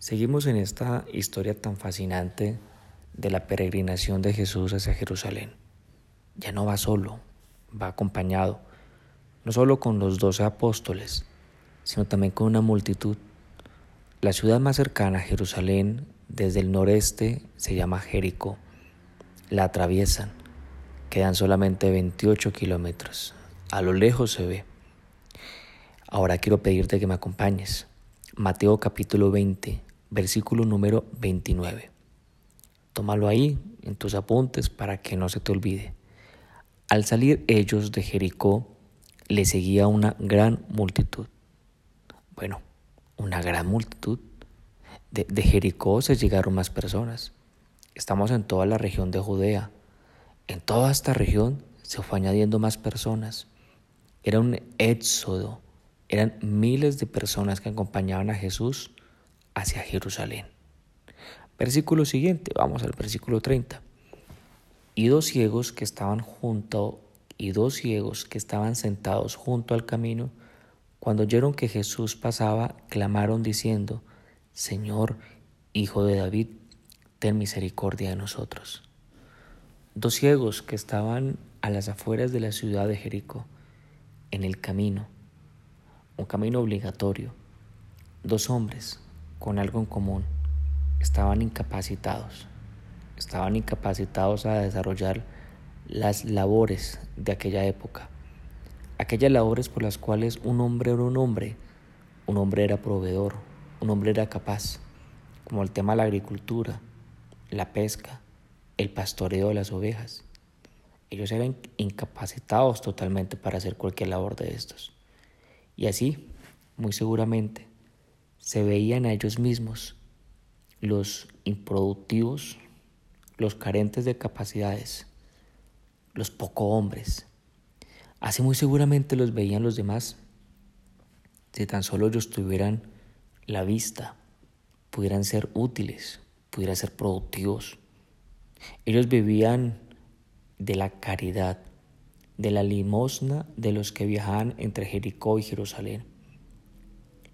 Seguimos en esta historia tan fascinante de la peregrinación de Jesús hacia Jerusalén. Ya no va solo, va acompañado, no solo con los doce apóstoles, sino también con una multitud. La ciudad más cercana a Jerusalén, desde el noreste, se llama Jericó. La atraviesan. Quedan solamente 28 kilómetros. A lo lejos se ve. Ahora quiero pedirte que me acompañes. Mateo capítulo 20, versículo número 29. Tómalo ahí en tus apuntes para que no se te olvide. Al salir ellos de Jericó, le seguía una gran multitud. Bueno, una gran multitud. De, de, Jericó se llegaron más personas. Estamos en toda la región de Judea. En toda esta región se fue añadiendo más personas. Era un éxodo. Eran miles de personas que acompañaban a Jesús hacia Jerusalén. Versículo siguiente, vamos al versículo 30. Y dos ciegos que estaban junto y dos ciegos que estaban sentados junto al camino, cuando oyeron que Jesús pasaba, clamaron diciendo, Señor, Hijo de David, ten misericordia de nosotros. Dos ciegos que estaban a las afueras de la ciudad de Jericó, en el camino, un camino obligatorio. Dos hombres con algo en común. Estaban incapacitados. Estaban incapacitados a desarrollar las labores de aquella época. Aquellas labores por las cuales un hombre era un hombre, un hombre era proveedor, un hombre era capaz, como el tema de la agricultura, la pesca, el pastoreo de las ovejas. Ellos eran incapacitados totalmente para hacer cualquier labor de estos. Y así, muy seguramente, se veían a ellos mismos, los improductivos, los carentes de capacidades, los poco hombres. Así muy seguramente los veían los demás. Si tan solo ellos tuvieran la vista, pudieran ser útiles, pudieran ser productivos. Ellos vivían de la caridad, de la limosna de los que viajaban entre Jericó y Jerusalén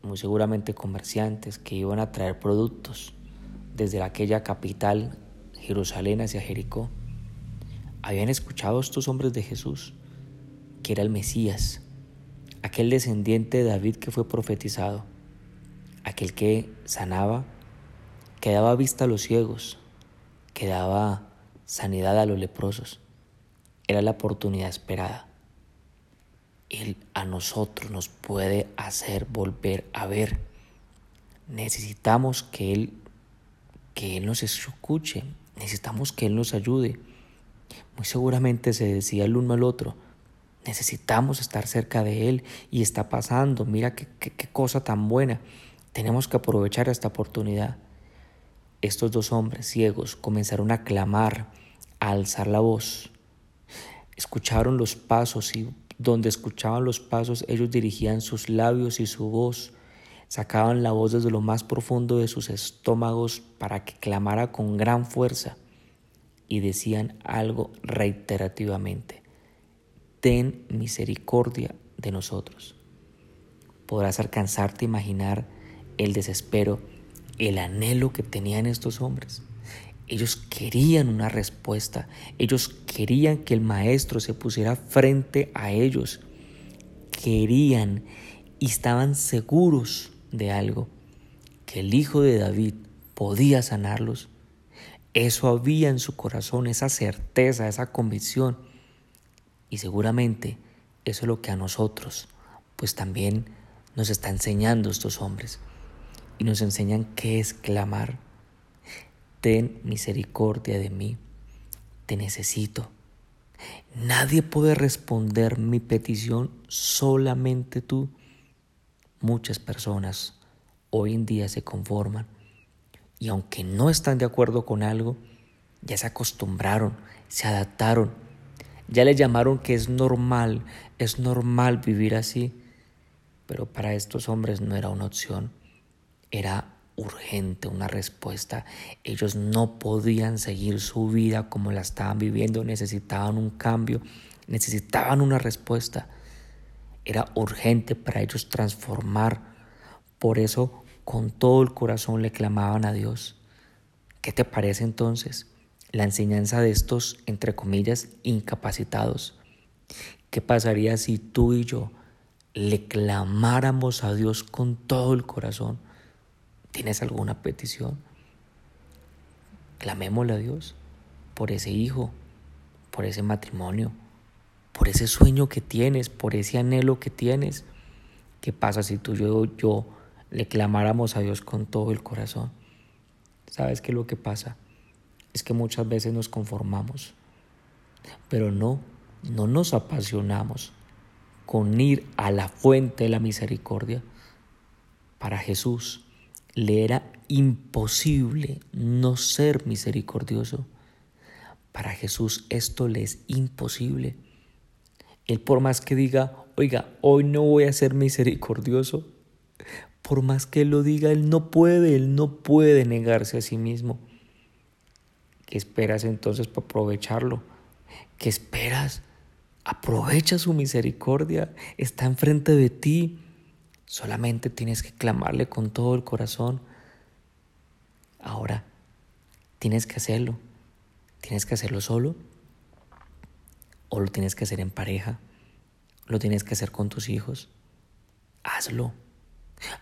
muy seguramente comerciantes que iban a traer productos desde aquella capital, Jerusalén, hacia Jericó. Habían escuchado estos hombres de Jesús, que era el Mesías, aquel descendiente de David que fue profetizado, aquel que sanaba, que daba vista a los ciegos, que daba sanidad a los leprosos. Era la oportunidad esperada. Él a nosotros nos puede hacer volver a ver. Necesitamos que Él, que Él nos escuche, necesitamos que Él nos ayude. Muy seguramente se decía el uno al otro, necesitamos estar cerca de Él y está pasando, mira qué, qué, qué cosa tan buena, tenemos que aprovechar esta oportunidad. Estos dos hombres ciegos comenzaron a clamar, a alzar la voz. Escucharon los pasos y donde escuchaban los pasos, ellos dirigían sus labios y su voz, sacaban la voz desde lo más profundo de sus estómagos para que clamara con gran fuerza y decían algo reiterativamente, ten misericordia de nosotros. Podrás alcanzarte a imaginar el desespero, el anhelo que tenían estos hombres. Ellos querían una respuesta, ellos querían que el maestro se pusiera frente a ellos, querían y estaban seguros de algo, que el hijo de David podía sanarlos. Eso había en su corazón, esa certeza, esa convicción. Y seguramente eso es lo que a nosotros, pues también nos está enseñando estos hombres. Y nos enseñan qué es clamar, ten misericordia de mí, te necesito. Nadie puede responder mi petición, solamente tú. Muchas personas hoy en día se conforman y aunque no están de acuerdo con algo, ya se acostumbraron, se adaptaron, ya le llamaron que es normal, es normal vivir así, pero para estos hombres no era una opción, era urgente, una respuesta. Ellos no podían seguir su vida como la estaban viviendo, necesitaban un cambio, necesitaban una respuesta. Era urgente para ellos transformar. Por eso con todo el corazón le clamaban a Dios. ¿Qué te parece entonces la enseñanza de estos, entre comillas, incapacitados? ¿Qué pasaría si tú y yo le clamáramos a Dios con todo el corazón? ¿Tienes alguna petición? Clamémosle a Dios por ese hijo, por ese matrimonio, por ese sueño que tienes, por ese anhelo que tienes. ¿Qué pasa si tú y yo, yo le clamáramos a Dios con todo el corazón. ¿Sabes qué es lo que pasa? Es que muchas veces nos conformamos, pero no, no nos apasionamos con ir a la fuente de la misericordia. Para Jesús le era imposible no ser misericordioso. Para Jesús esto le es imposible. Él por más que diga, oiga, hoy no voy a ser misericordioso, por más que lo diga, él no puede, él no puede negarse a sí mismo. ¿Qué esperas entonces para aprovecharlo? ¿Qué esperas? Aprovecha su misericordia, está enfrente de ti. Solamente tienes que clamarle con todo el corazón. Ahora, tienes que hacerlo. ¿Tienes que hacerlo solo? ¿O lo tienes que hacer en pareja? ¿Lo tienes que hacer con tus hijos? Hazlo.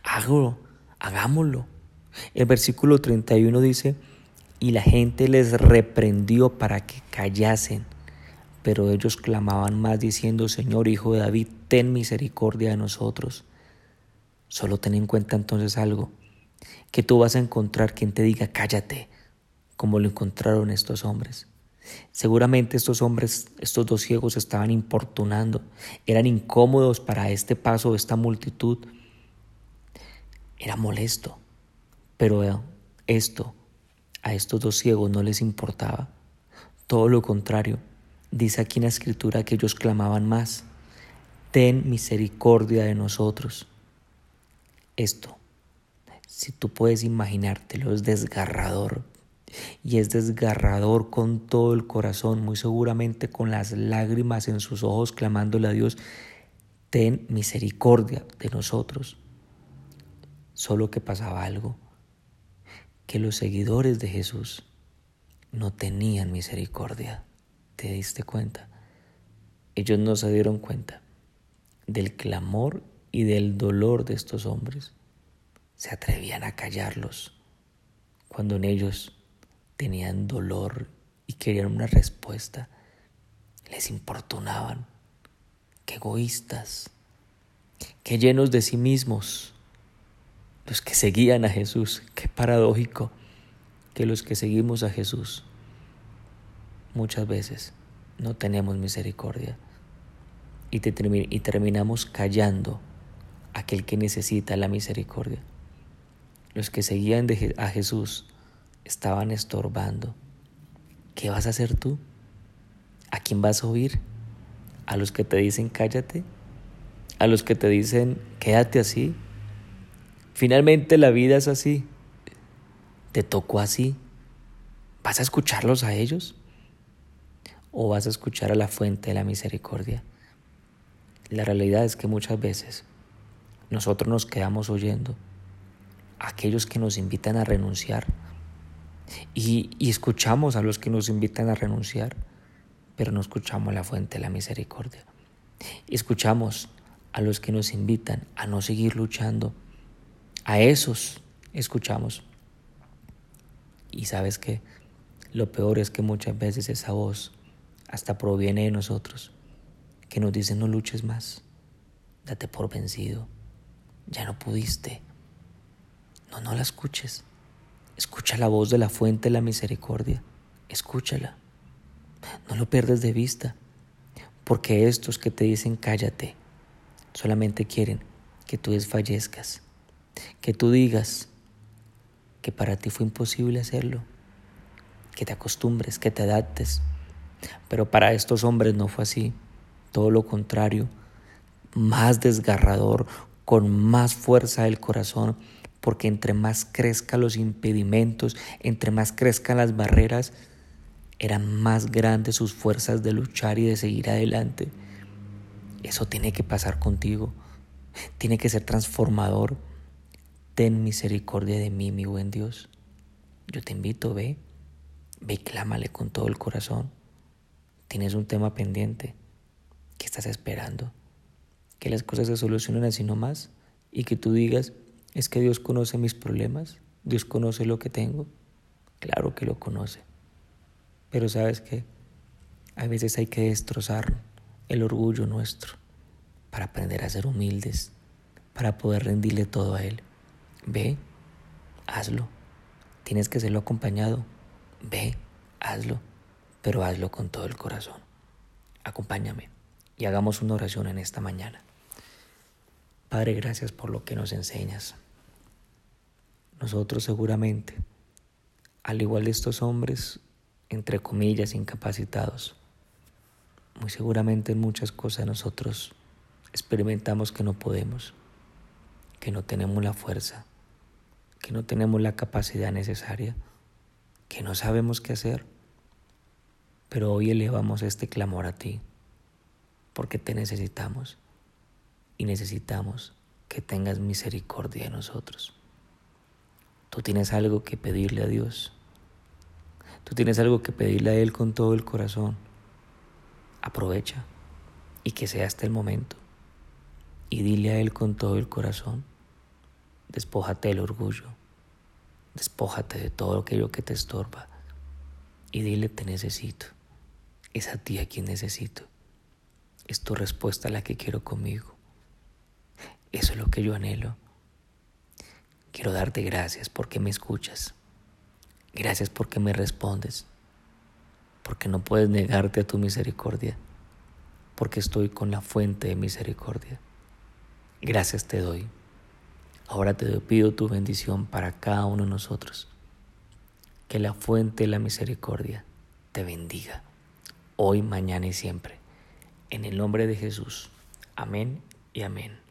Hágalo, hagámoslo. El versículo 31 dice, y la gente les reprendió para que callasen, pero ellos clamaban más diciendo, Señor Hijo de David, ten misericordia de nosotros. Solo ten en cuenta entonces algo, que tú vas a encontrar quien te diga, cállate, como lo encontraron estos hombres. Seguramente estos hombres, estos dos ciegos estaban importunando, eran incómodos para este paso esta multitud, era molesto, pero esto a estos dos ciegos no les importaba. Todo lo contrario, dice aquí en la escritura que ellos clamaban más, ten misericordia de nosotros. Esto, si tú puedes imaginártelo, es desgarrador. Y es desgarrador con todo el corazón, muy seguramente con las lágrimas en sus ojos, clamándole a Dios, ten misericordia de nosotros. Solo que pasaba algo, que los seguidores de Jesús no tenían misericordia. ¿Te diste cuenta? Ellos no se dieron cuenta del clamor y del dolor de estos hombres. Se atrevían a callarlos cuando en ellos tenían dolor y querían una respuesta. Les importunaban. Qué egoístas, qué llenos de sí mismos los que seguían a Jesús. Qué paradójico que los que seguimos a Jesús muchas veces no tenemos misericordia y, y terminamos callando aquel que necesita la misericordia. Los que seguían a Jesús estaban estorbando. ¿Qué vas a hacer tú? ¿A quién vas a oír? ¿A los que te dicen cállate? ¿A los que te dicen quédate así? Finalmente la vida es así. Te tocó así. ¿Vas a escucharlos a ellos? ¿O vas a escuchar a la fuente de la misericordia? La realidad es que muchas veces nosotros nos quedamos oyendo aquellos que nos invitan a renunciar y, y escuchamos a los que nos invitan a renunciar, pero no escuchamos la fuente de la misericordia. Escuchamos a los que nos invitan a no seguir luchando a esos escuchamos. Y sabes que lo peor es que muchas veces esa voz hasta proviene de nosotros, que nos dice no luches más, date por vencido, ya no pudiste. No, no la escuches. Escucha la voz de la fuente de la misericordia. Escúchala. No lo pierdas de vista. Porque estos que te dicen cállate solamente quieren que tú desfallezcas que tú digas que para ti fue imposible hacerlo, que te acostumbres, que te adaptes. Pero para estos hombres no fue así, todo lo contrario, más desgarrador, con más fuerza del corazón, porque entre más crezcan los impedimentos, entre más crezcan las barreras, eran más grandes sus fuerzas de luchar y de seguir adelante. Eso tiene que pasar contigo, tiene que ser transformador ten misericordia de mí, mi buen Dios. Yo te invito, ve, ve y clámale con todo el corazón. Tienes un tema pendiente. ¿Qué estás esperando? Que las cosas se solucionen así nomás y que tú digas, es que Dios conoce mis problemas, Dios conoce lo que tengo. Claro que lo conoce. Pero sabes que a veces hay que destrozar el orgullo nuestro para aprender a ser humildes, para poder rendirle todo a Él. Ve, hazlo. Tienes que serlo acompañado. Ve, hazlo, pero hazlo con todo el corazón. Acompáñame y hagamos una oración en esta mañana. Padre, gracias por lo que nos enseñas. Nosotros seguramente, al igual de estos hombres, entre comillas, incapacitados, muy seguramente en muchas cosas nosotros experimentamos que no podemos, que no tenemos la fuerza, que no tenemos la capacidad necesaria, que no sabemos qué hacer. Pero hoy elevamos este clamor a ti, porque te necesitamos y necesitamos que tengas misericordia de nosotros. Tú tienes algo que pedirle a Dios. Tú tienes algo que pedirle a Él con todo el corazón. Aprovecha y que sea hasta el momento. Y dile a Él con todo el corazón Despójate del orgullo. Despójate de todo aquello que te estorba. Y dile, te necesito. Es a ti a quien necesito. Es tu respuesta la que quiero conmigo. Eso es lo que yo anhelo. Quiero darte gracias porque me escuchas. Gracias porque me respondes. Porque no puedes negarte a tu misericordia. Porque estoy con la fuente de misericordia. Gracias te doy. Ahora te pido tu bendición para cada uno de nosotros. Que la fuente de la misericordia te bendiga, hoy, mañana y siempre. En el nombre de Jesús. Amén y amén.